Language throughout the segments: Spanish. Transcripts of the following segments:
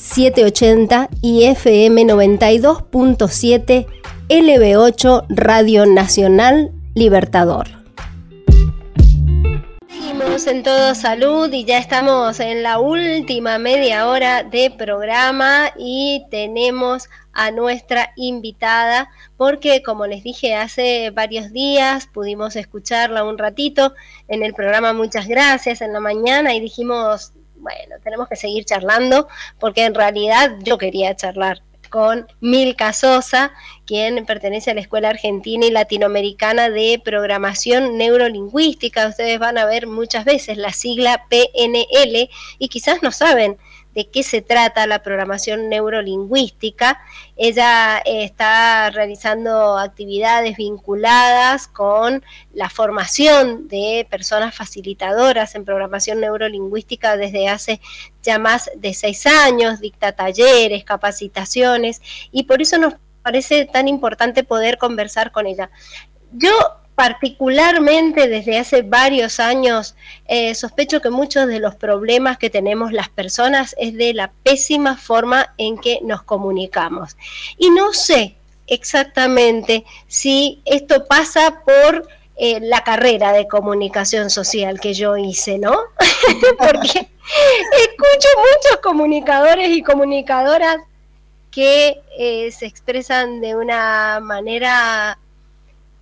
780 y FM 92.7 LB8 Radio Nacional Libertador. Seguimos en todo salud y ya estamos en la última media hora de programa y tenemos a nuestra invitada porque como les dije hace varios días pudimos escucharla un ratito en el programa Muchas gracias en la mañana y dijimos bueno, tenemos que seguir charlando porque en realidad yo quería charlar con Milka Sosa, quien pertenece a la Escuela Argentina y Latinoamericana de Programación Neurolingüística. Ustedes van a ver muchas veces la sigla PNL y quizás no saben de qué se trata la programación neurolingüística. Ella eh, está realizando actividades vinculadas con la formación de personas facilitadoras en programación neurolingüística desde hace ya más de seis años, dicta talleres, capacitaciones, y por eso nos parece tan importante poder conversar con ella. Yo particularmente desde hace varios años, eh, sospecho que muchos de los problemas que tenemos las personas es de la pésima forma en que nos comunicamos. Y no sé exactamente si esto pasa por eh, la carrera de comunicación social que yo hice, ¿no? Porque escucho muchos comunicadores y comunicadoras que eh, se expresan de una manera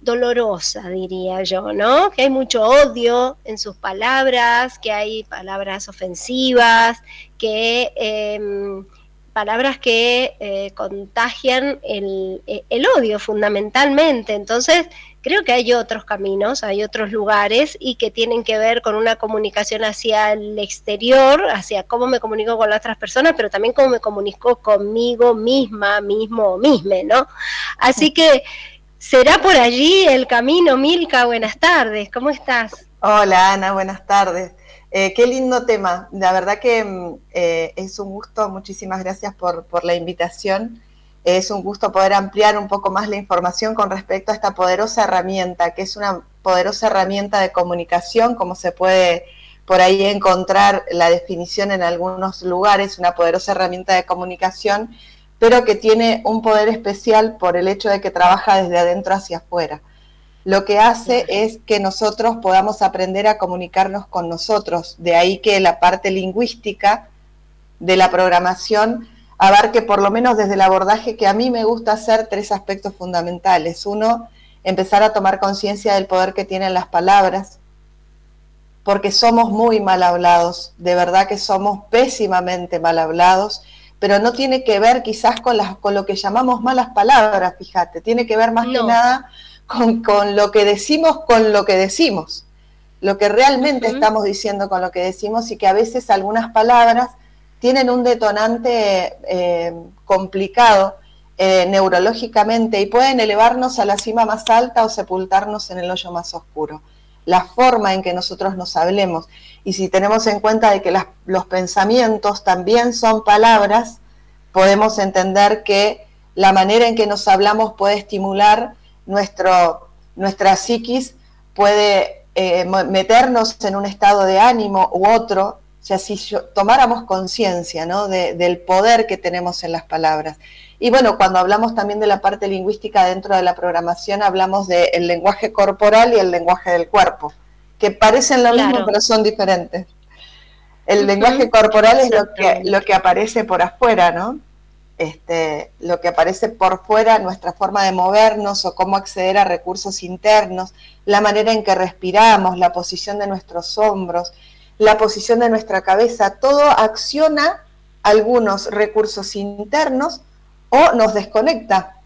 dolorosa, diría yo, ¿no? Que hay mucho odio en sus palabras, que hay palabras ofensivas, que em, palabras que eh, contagian el, el, odio fundamentalmente. Entonces, creo que hay otros caminos, hay otros lugares y que tienen que ver con una comunicación hacia el exterior, hacia cómo me comunico con las otras personas, pero también cómo me comunico conmigo misma, mismo o misme, ¿no? Así que ¿Será por allí el camino, Milka? Buenas tardes, ¿cómo estás? Hola Ana, buenas tardes. Eh, qué lindo tema. La verdad que mm, eh, es un gusto, muchísimas gracias por, por, la invitación. Es un gusto poder ampliar un poco más la información con respecto a esta poderosa herramienta, que es una poderosa herramienta de comunicación, como se puede por ahí encontrar la definición en algunos lugares, una poderosa herramienta de comunicación pero que tiene un poder especial por el hecho de que trabaja desde adentro hacia afuera. Lo que hace es que nosotros podamos aprender a comunicarnos con nosotros, de ahí que la parte lingüística de la programación abarque por lo menos desde el abordaje que a mí me gusta hacer tres aspectos fundamentales. Uno, empezar a tomar conciencia del poder que tienen las palabras, porque somos muy mal hablados, de verdad que somos pésimamente mal hablados pero no tiene que ver quizás con, las, con lo que llamamos malas palabras, fíjate, tiene que ver más que nada con, lo que decimos con lo que decimos, lo que realmente estamos diciendo con lo que decimos y que a veces algunas palabras tienen un detonante eh, complicado eh, neurológicamente y pueden elevarnos a la cima más alta o sepultarnos en el hoyo más oscuro la forma en que nosotros nos hablemos. Y si tenemos en cuenta de que los pensamientos también son palabras, podemos entender que la manera en que nos hablamos puede estimular nuestro, nuestra psiquis, puede eh, meternos en un estado de ánimo u otro, o sea, si tomáramos conciencia ¿no? del poder que tenemos en las palabras. Y bueno, cuando hablamos también de la parte lingüística dentro de la programación, hablamos del lenguaje corporal y el lenguaje del cuerpo, que parecen lo mismo, pero son diferentes. El lenguaje corporal es lo que, lo que aparece por afuera, ¿no? Este, lo que aparece por fuera, nuestra forma de movernos o cómo acceder a recursos internos, la manera en que respiramos, la posición de nuestros hombros, la posición de nuestra cabeza, todo acciona algunos recursos internos o nos desconecta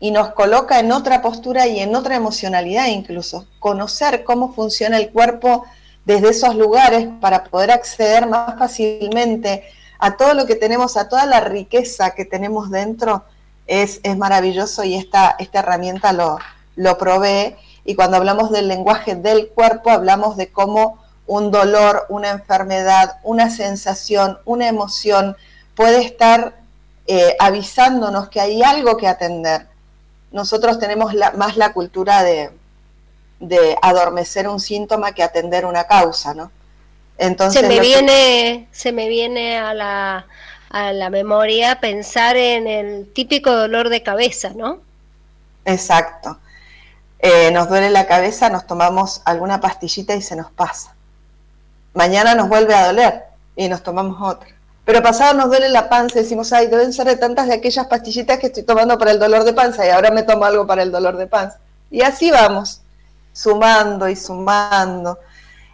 y nos coloca en otra postura y en otra emocionalidad incluso. Conocer cómo funciona el cuerpo desde esos lugares para poder acceder más fácilmente a todo lo que tenemos, a toda la riqueza que tenemos dentro, es, es maravilloso y esta, esta herramienta lo, lo provee. Y cuando hablamos del lenguaje del cuerpo, hablamos de cómo un dolor, una enfermedad, una sensación, una emoción puede estar eh, avisándonos que hay algo que atender. Nosotros tenemos más la cultura de, de, adormecer un síntoma que atender una causa, ¿no? Entonces, se me viene, se me viene a la, a la memoria pensar en el típico dolor de cabeza, ¿no? Exacto. Eh, nos duele la cabeza, nos tomamos alguna pastillita y se nos pasa. Mañana nos vuelve a doler y nos tomamos otra. Pero pasado nos duele la panza y decimos, ay, deben ser de tantas de aquellas pastillitas que estoy tomando para el dolor de panza y ahora me tomo algo para el dolor de panza. Y así vamos, sumando y sumando.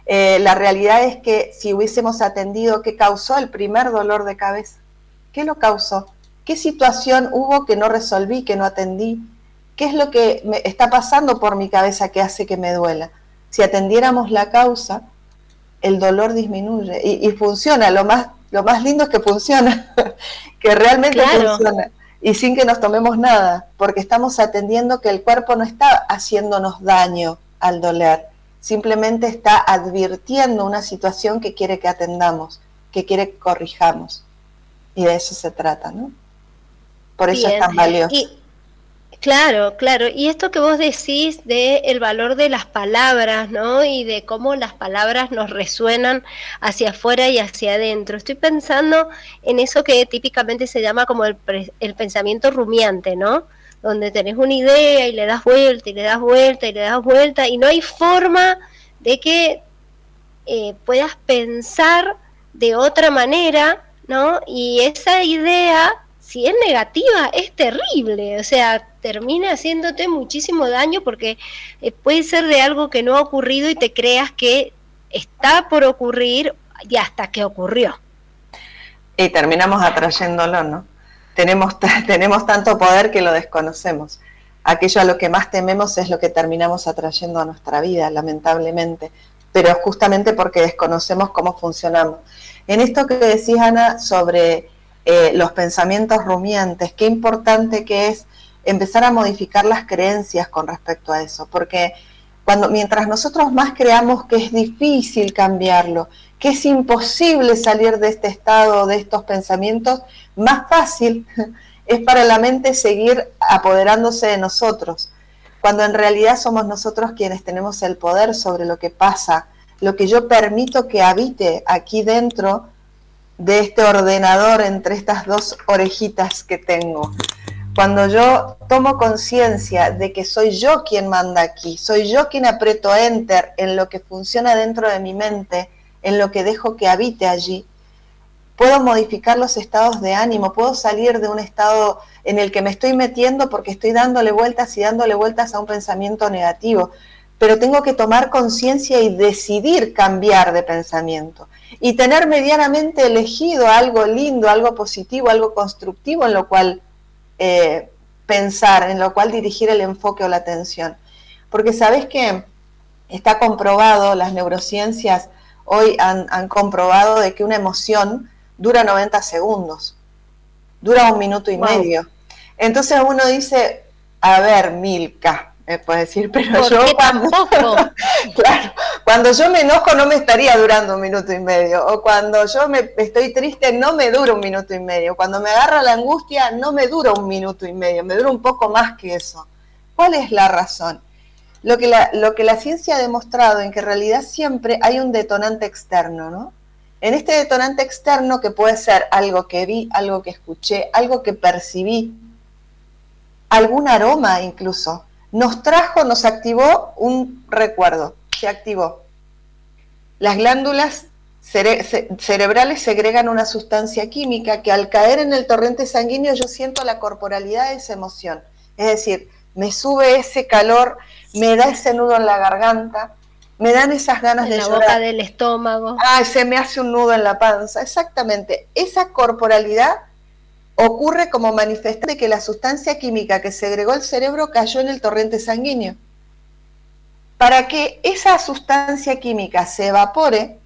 Eh, la realidad es que si hubiésemos atendido qué causó el primer dolor de cabeza, ¿qué lo causó? ¿Qué situación hubo que no resolví, que no atendí? ¿Qué es lo que me está pasando por mi cabeza que hace que me duela? Si atendiéramos la causa, el dolor disminuye y, funciona. Lo más, lo más lindo es que funciona, que realmente funciona y sin que nos tomemos nada, porque estamos atendiendo que el cuerpo no está haciéndonos daño al doler, simplemente está advirtiendo una situación que quiere que atendamos, que quiere que corrijamos. Y de eso se trata, ¿no? Por eso es tan valioso. Claro, claro. Y esto que vos decís de el valor de las palabras, ¿no? Y de cómo las palabras nos resuenan hacia afuera y hacia adentro. Estoy pensando en eso que típicamente se llama como el, el pensamiento rumiante, ¿no? Donde tenés una idea y le das vuelta y le das vuelta y le das vuelta y no hay forma de que eh, puedas pensar de otra manera, ¿no? Y esa idea si es negativa, es terrible, o sea, termina haciéndote muchísimo daño porque eh, puede ser de algo que no ha ocurrido y te creas que está por ocurrir y hasta que ocurrió. Y terminamos atrayéndolo, ¿no? Tenemos, tenemos tanto poder que lo desconocemos. Aquello a lo que más tememos es lo que terminamos atrayendo a nuestra vida, lamentablemente, pero justamente porque desconocemos cómo funcionamos. En esto que decís, Ana, sobre eh, los pensamientos rumiantes, qué importante que es empezar a modificar las creencias con respecto a eso, porque cuando mientras nosotros más creamos que es difícil cambiarlo, que es imposible salir de este estado, de estos pensamientos, más fácil es para la mente seguir apoderándose de nosotros, cuando en realidad somos nosotros quienes tenemos el poder sobre lo que pasa, lo que yo permito que habite aquí dentro de este ordenador entre estas dos orejitas que tengo. Cuando yo tomo conciencia de que soy yo quien manda aquí, soy yo quien aprieto enter en lo que funciona dentro de mi mente, en lo que dejo que habite allí, puedo modificar los estados de ánimo, puedo salir de un estado en el que me estoy metiendo porque estoy dándole vueltas y dándole vueltas a un pensamiento negativo, pero tengo que tomar conciencia y decidir cambiar de pensamiento y tener medianamente elegido algo lindo, algo positivo, algo constructivo en lo cual eh, pensar, en lo cual dirigir el enfoque o la atención. Porque sabes que está comprobado, las neurociencias hoy han, comprobado de que una emoción dura 90 segundos, dura un minuto y medio. Entonces uno dice, a ver, Milka, me puede decir, pero yo cuando, claro, cuando yo me enojo no me estaría durando un minuto y medio, o cuando yo me estoy triste no me dura un minuto y medio, cuando me agarra la angustia no me dura un minuto y medio, me dura un poco más que eso. ¿Cuál es la razón? Lo que la, lo que la ciencia ha demostrado en que en realidad siempre hay un detonante externo, ¿no? En este detonante externo que puede ser algo que vi, algo que escuché, algo que percibí, algún aroma incluso, nos trajo, nos activó un recuerdo, se activó. Las glándulas cerebrales segregan una sustancia química que al caer en el torrente sanguíneo yo siento la corporalidad de esa emoción. Es decir, me sube ese calor, me da ese nudo en la garganta, me dan esas ganas en de la boca del estómago. Ay, se me hace un nudo en la panza. Exactamente. Esa corporalidad ocurre como manifestación de que la sustancia química que segregó el cerebro cayó en el torrente sanguíneo. Para que esa sustancia química se evapore,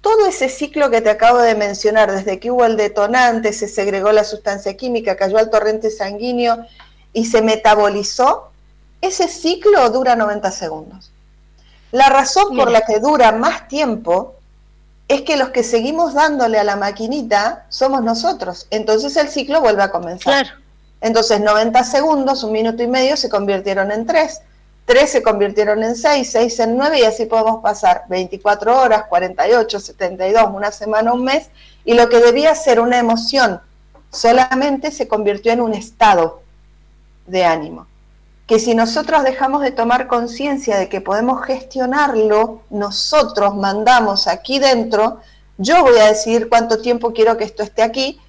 todo ese ciclo que te acabo de mencionar, desde que hubo el detonante, se segregó la sustancia química, cayó al torrente sanguíneo y se metabolizó, ese ciclo dura 90 segundos. La razón por la que dura más tiempo es que los que seguimos dándole a la maquinita somos nosotros. Entonces el ciclo vuelve a comenzar. Entonces 90 segundos, un minuto y medio se convirtieron en 3, 3 se convirtieron en 6, 6 en 9 y así podemos pasar 24 horas, 48, 72, una semana, un mes y lo que debía ser una emoción solamente se convirtió en un estado de ánimo que si nosotros dejamos de tomar conciencia de que podemos gestionarlo, nosotros mandamos aquí dentro, yo voy a decidir cuánto tiempo quiero que esto esté aquí.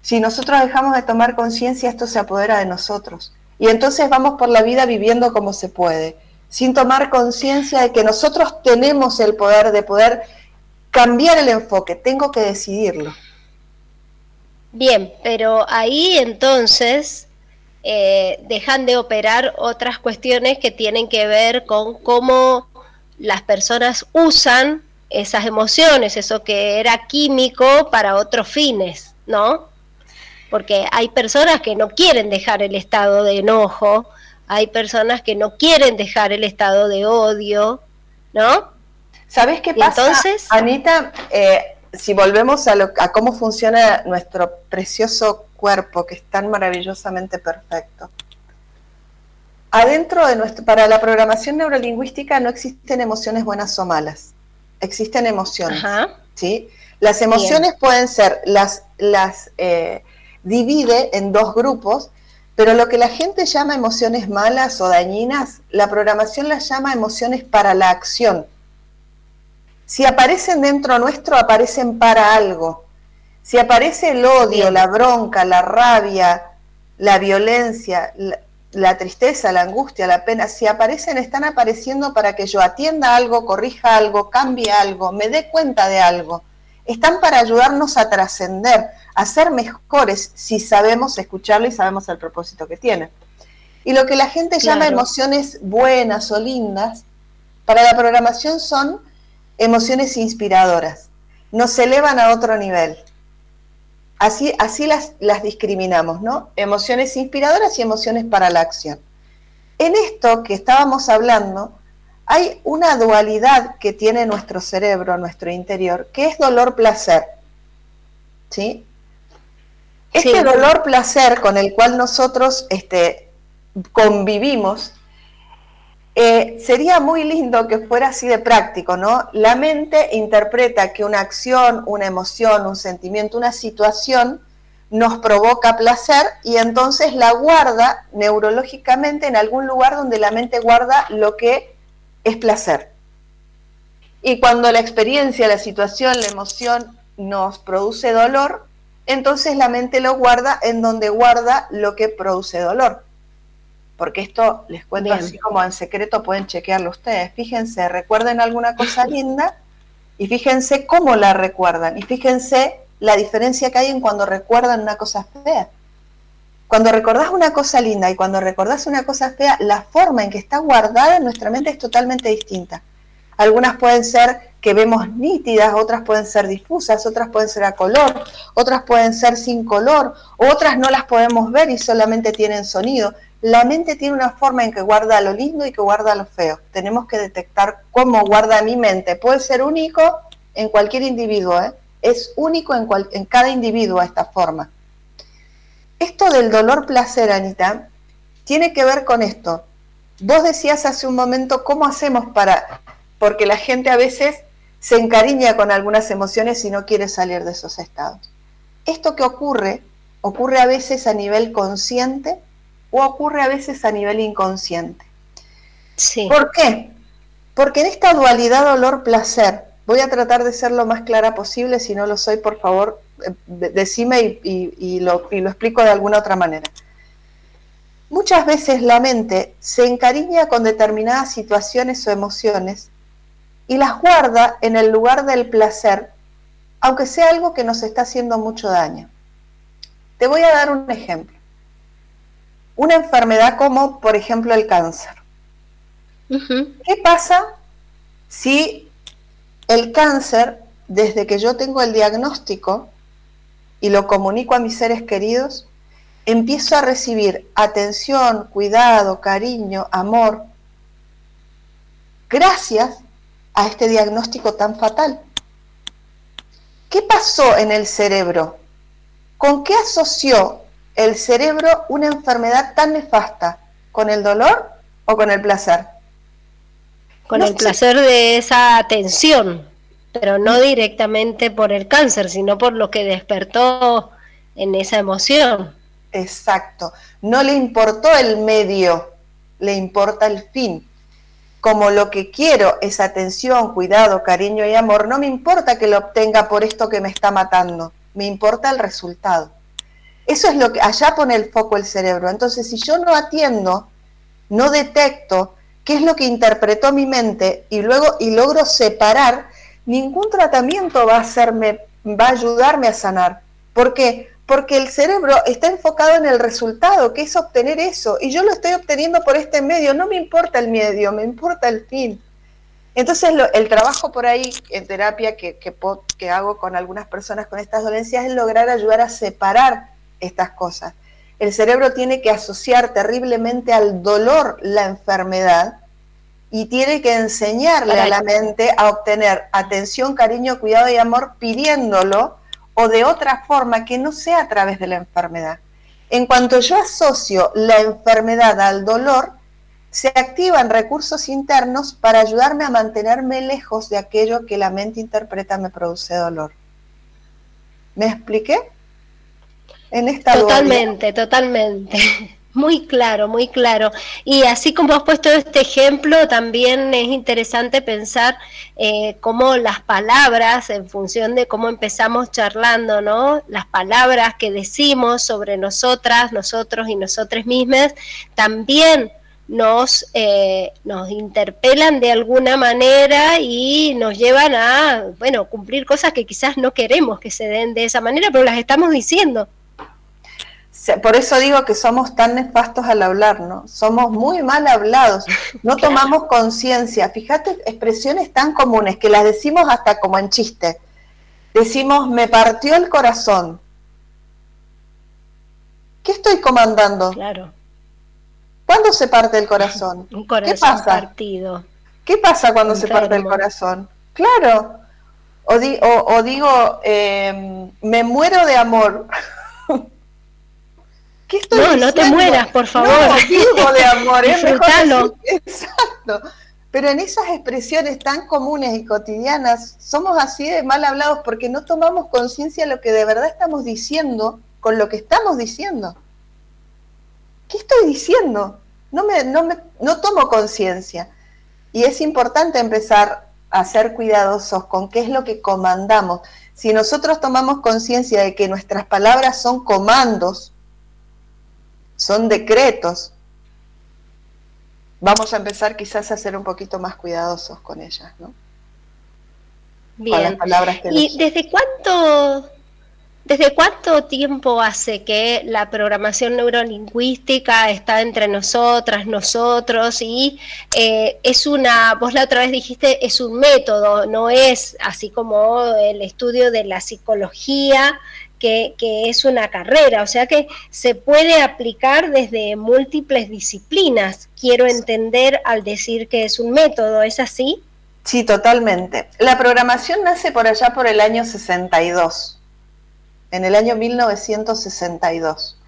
Si nosotros dejamos de tomar conciencia, esto se apodera de nosotros. Y entonces vamos por la vida viviendo como se puede, sin tomar conciencia de que nosotros tenemos el poder de poder cambiar el enfoque, tengo que decidirlo. Bien, pero ahí entonces eh, dejan de operar otras cuestiones que tienen que ver con cómo las personas usan esas emociones, eso que era químico para otros fines, ¿no? Porque hay personas que no quieren dejar el estado de enojo, hay personas que no quieren dejar el estado de odio, ¿no? ¿Sabes qué pasa, entonces, Anita? Eh, si volvemos a, a cómo funciona nuestro precioso cuerpo que es tan maravillosamente perfecto. Adentro de nuestro, para la programación neurolingüística no existen emociones buenas o malas, existen emociones. ¿sí? Las emociones pueden ser, las, las eh, divide en dos grupos, pero lo que la gente llama emociones malas o dañinas, la programación las llama emociones para la acción. Si aparecen dentro nuestro, aparecen para algo. Si aparece el odio, la bronca, la rabia, la violencia, la, tristeza, la angustia, la pena, si aparecen, están apareciendo para que yo atienda algo, corrija algo, cambie algo, me dé cuenta de algo. Están para ayudarnos a trascender, a ser mejores si sabemos escucharlo y sabemos el propósito que tienen. Y lo que la gente llama emociones buenas o lindas, para la programación son emociones inspiradoras, nos elevan a otro nivel. Así, así las, las discriminamos, ¿no? Emociones inspiradoras y emociones para la acción. En esto que estábamos hablando, hay una dualidad que tiene nuestro cerebro, nuestro interior, que es dolor-placer. ¿Sí? Este dolor-placer con el cual nosotros este, convivimos eh, sería muy lindo que fuera así de práctico, ¿no? La mente interpreta que una acción, una emoción, un sentimiento, una situación nos provoca placer y entonces la guarda neurológicamente en algún lugar donde la mente guarda lo que es placer. Y cuando la experiencia, la situación, la emoción nos produce dolor, entonces la mente lo guarda en donde guarda lo que produce dolor porque esto les cuento así como en secreto, pueden chequearlo ustedes. Fíjense, recuerden alguna cosa linda y fíjense cómo la recuerdan y fíjense la diferencia que hay en cuando recuerdan una cosa fea. Cuando recordás una cosa linda y cuando recordás una cosa fea, la forma en que está guardada en nuestra mente es totalmente distinta. Algunas pueden ser que vemos nítidas, otras pueden ser difusas, otras pueden ser a color, otras pueden ser sin color, otras no las podemos ver y solamente tienen sonido la mente tiene una forma en que guarda lo lindo y que guarda lo feo. Tenemos que detectar cómo guarda mi mente. Puede ser único en cualquier individuo, ¿eh? es único en, en cada individuo esta forma. Esto del dolor placer, Anita, tiene que ver con esto. Vos decías hace un momento cómo hacemos para, porque la gente a veces se encariña con algunas emociones y no quiere salir de esos estados. Esto que ocurre, ocurre a veces a nivel consciente o ocurre a veces a nivel inconsciente. Sí. ¿Por qué? Porque en esta dualidad dolor-placer, voy a tratar de ser lo más clara posible, si no lo soy, por favor, eh, decime y, lo, y lo explico de alguna otra manera. Muchas veces la mente se encariña con determinadas situaciones o emociones y las guarda en el lugar del placer, aunque sea algo que nos está haciendo mucho daño. Te voy a dar un ejemplo una enfermedad como, por ejemplo, el cáncer. ¿Qué pasa si el cáncer, desde que yo tengo el diagnóstico y lo comunico a mis seres queridos, empiezo a recibir atención, cuidado, cariño, amor, gracias a este diagnóstico tan fatal. ¿Qué pasó en el cerebro? ¿Con qué asoció el cerebro una enfermedad tan nefasta? ¿Con el dolor o con el placer? Con el placer de esa atención, pero no directamente por el cáncer, sino por lo que despertó en esa emoción. Exacto. No le importó el medio, le importa el fin. Como lo que quiero es atención, cuidado, cariño y amor, no me importa que lo obtenga por esto que me está matando, me importa el resultado. Eso es lo que allá pone el foco el cerebro. Entonces, si yo no atiendo, no detecto qué es lo que interpretó mi mente y luego y logro separar, ningún tratamiento va a hacerme va a ayudarme a sanar. ¿Por qué? Porque el cerebro está enfocado en el resultado, que es obtener eso, y yo lo estoy obteniendo por este medio, no me importa el medio, me importa el fin. Entonces el trabajo por ahí en terapia que, que, hago con algunas personas con estas dolencias es lograr ayudar a separar estas cosas. El cerebro tiene que asociar terriblemente al dolor la enfermedad y tiene que enseñarle a la mente a obtener atención, cariño, cuidado y amor pidiéndolo o de otra forma que no sea a través de la enfermedad. En cuanto yo asocio la enfermedad al dolor, se activan recursos internos para ayudarme a mantenerme lejos de aquello que la mente interpreta me produce dolor. ¿Me expliqué? En esta Totalmente, totalmente. Muy claro, muy claro. Y así como has puesto este ejemplo, también es interesante pensar eh, cómo las palabras, en función de cómo empezamos charlando, ¿no? Las palabras que decimos sobre nosotras, nosotros y nosotras mismas, también nos, eh, nos interpelan de alguna manera y nos llevan a, bueno, cumplir cosas que quizás no queremos que se den de esa manera, pero las estamos diciendo por eso digo que somos tan nefastos al hablar, ¿no? Somos muy mal hablados, no tomamos conciencia. Fíjate, expresiones tan comunes que las decimos hasta como en chiste. Decimos, me partió el corazón. ¿Qué estoy comandando? Claro. ¿Cuándo se parte el corazón? Un corazón ¿Qué pasa? partido. ¿Qué pasa cuando se parte el corazón? Claro. O, digo, eh, me muero de amor. no, no te mueras, por favor. No, de amor, Exacto. Pero en esas expresiones tan comunes y cotidianas somos así de mal hablados porque no tomamos conciencia de lo que de verdad estamos diciendo con lo que estamos diciendo. ¿Qué estoy diciendo? No, me, no, me, no tomo conciencia. Y es importante empezar a ser cuidadosos con qué es lo que comandamos. Si nosotros tomamos conciencia de que nuestras palabras son comandos, son decretos. Vamos a empezar quizás a ser un poquito más cuidadosos con ellas, ¿no? Bien. ¿Y desde cuánto, desde cuánto tiempo hace que la programación neurolingüística está entre nosotras, nosotros, y eh, es una, vos la otra vez dijiste, es un método, no es así como el estudio de la psicología, que, es una carrera, o sea que se puede aplicar desde múltiples disciplinas, quiero entender al decir que es un método, ¿es así? Sí, totalmente. La programación nace por allá por el año 62, en el año 1962.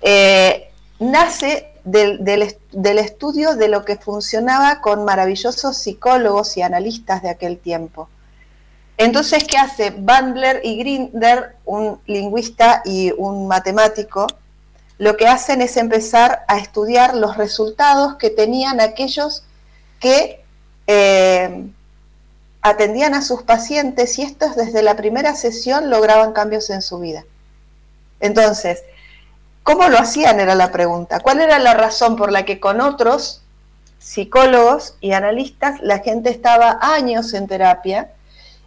Eh, nace del, del, estudio de lo que funcionaba con maravillosos psicólogos y analistas de aquel tiempo. Entonces, ¿qué hace Bandler y Grinder, un lingüista y un matemático? Lo que hacen es empezar a estudiar los resultados que tenían aquellos que eh, atendían a sus pacientes y estos desde la primera sesión lograban cambios en su vida. Entonces, ¿cómo lo hacían? Era la pregunta. ¿Cuál era la razón por la que con otros psicólogos y analistas la gente estaba años en terapia?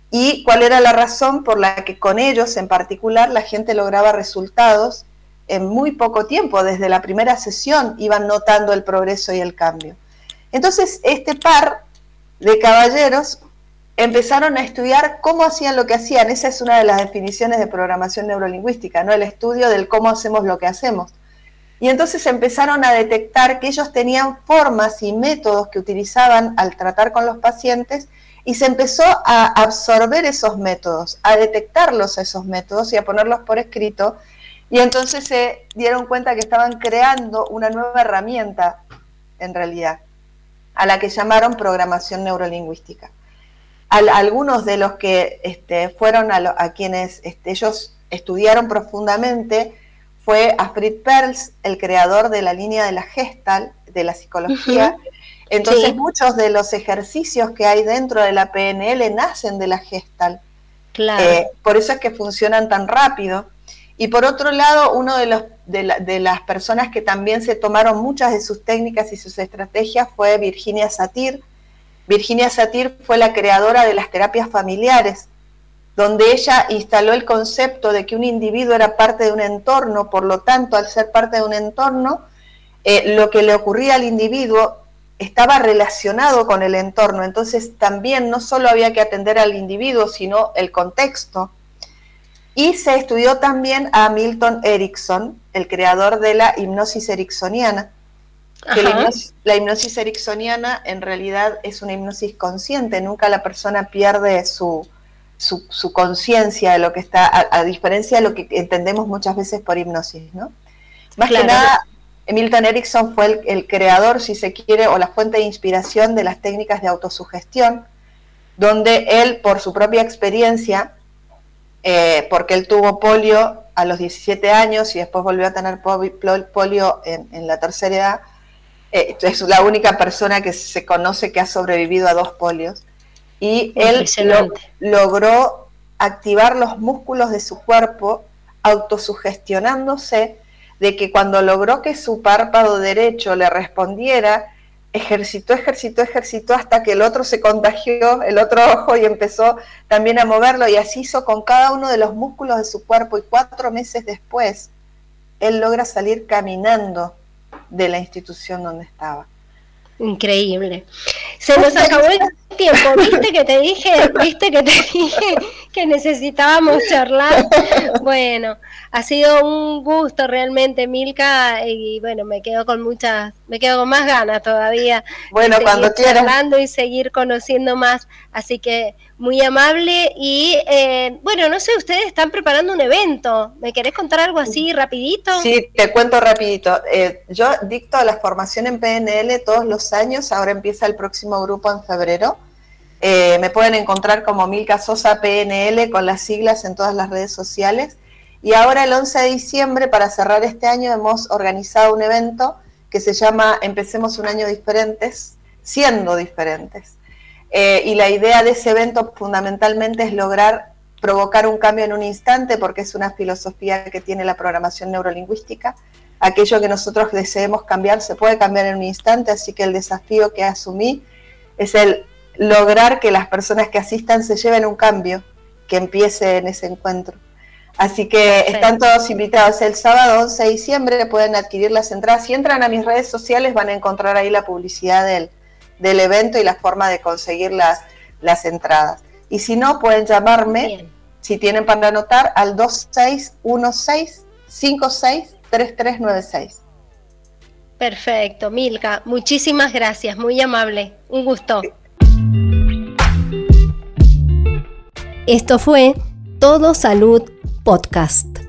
Y cuál era la razón por la que con ellos en particular la gente lograba resultados en muy poco tiempo, desde la primera sesión iban notando el progreso y el cambio. Entonces, este par de caballeros empezaron a estudiar cómo hacían lo que hacían. Esa es una de las definiciones de programación neurolingüística, ¿no? El estudio del cómo hacemos lo que hacemos. Y entonces empezaron a detectar que ellos tenían formas y métodos que utilizaban al tratar con los pacientes y se empezó a absorber esos métodos, a detectarlos esos métodos y a ponerlos por escrito. Y entonces se dieron cuenta que estaban creando una nueva herramienta, en realidad, a la que llamaron programación neurolingüística. algunos de los que este, fueron a, quienes este, ellos estudiaron profundamente, fue a Fritz Perls, el creador de la línea de la Gestal, de la psicología. Entonces muchos de los ejercicios que hay dentro de la PNL nacen de la Gestal. Claro. Eh, por eso es que funcionan tan rápido. Y por otro lado, uno de, los, de, las personas que también se tomaron muchas de sus técnicas y sus estrategias fue Virginia Satir. Virginia Satir fue la creadora de las terapias familiares donde ella instaló el concepto de que un individuo era parte de un entorno, por lo tanto, al ser parte de un entorno, eh, lo que le ocurría al individuo estaba relacionado con el entorno. Entonces también no solo había que atender al individuo, sino el contexto. Y se estudió también a Milton Erickson, el creador de la hipnosis ericksoniana. Que la hipnosis, la hipnosis ericksoniana en realidad es una hipnosis consciente, nunca la persona pierde su, su, conciencia de lo que está, a, diferencia de lo que entendemos muchas veces por hipnosis, ¿no? Más que nada, Milton Erickson fue el, creador, si se quiere, o la fuente de inspiración de las técnicas de autosugestión, donde él, por su propia experiencia, eh, porque él tuvo polio a los 17 años y después volvió a tener polio en, la tercera edad, eh, es la única persona que se conoce que ha sobrevivido a dos polios. Y él logró activar los músculos de su cuerpo autosugestionándose de que cuando logró que su párpado derecho le respondiera, ejercitó, ejercitó, ejercitó hasta que el otro se contagió, el otro ojo, y empezó también a moverlo, y así hizo con cada uno de los músculos de su cuerpo, y cuatro meses después, él logra salir caminando de la institución donde estaba. Increíble. Se nos acabó el tiempo, viste que te dije, viste que te dije que necesitábamos charlar. Bueno, ha sido un gusto realmente, Milka, y bueno, me quedo con muchas, me quedo con más ganas todavía. Bueno, cuando quieras. Hablando y seguir conociendo más, así que muy amable y eh, bueno, no sé, ustedes están preparando un evento. ¿Me querés contar algo así rapidito? Sí, te cuento rapidito. Eh, yo dicto la formación en PNL todos los años, ahora empieza el próximo grupo en febrero. Eh, me pueden encontrar como Milka Sosa PNL con las siglas en todas las redes sociales. Y ahora el 11 de diciembre, para cerrar este año, hemos organizado un evento que se llama Empecemos un año diferentes, siendo diferentes. Eh, y la idea de ese evento fundamentalmente es lograr provocar un cambio en un instante, porque es una filosofía que tiene la programación neurolingüística. Aquello que nosotros deseemos cambiar se puede cambiar en un instante, así que el desafío que asumí es el lograr que las personas que asistan se lleven un cambio que empiece en ese encuentro. Así que están todos invitados el sábado 11 de diciembre, pueden adquirir las entradas. Si entran a mis redes sociales van a encontrar ahí la publicidad del, del evento y la forma de conseguir las, las entradas. Y si no, pueden llamarme, si tienen para anotar, al 2616-563396. Perfecto, Milka, muchísimas gracias, muy amable, un gusto. Esto fue Todo Salud Podcast.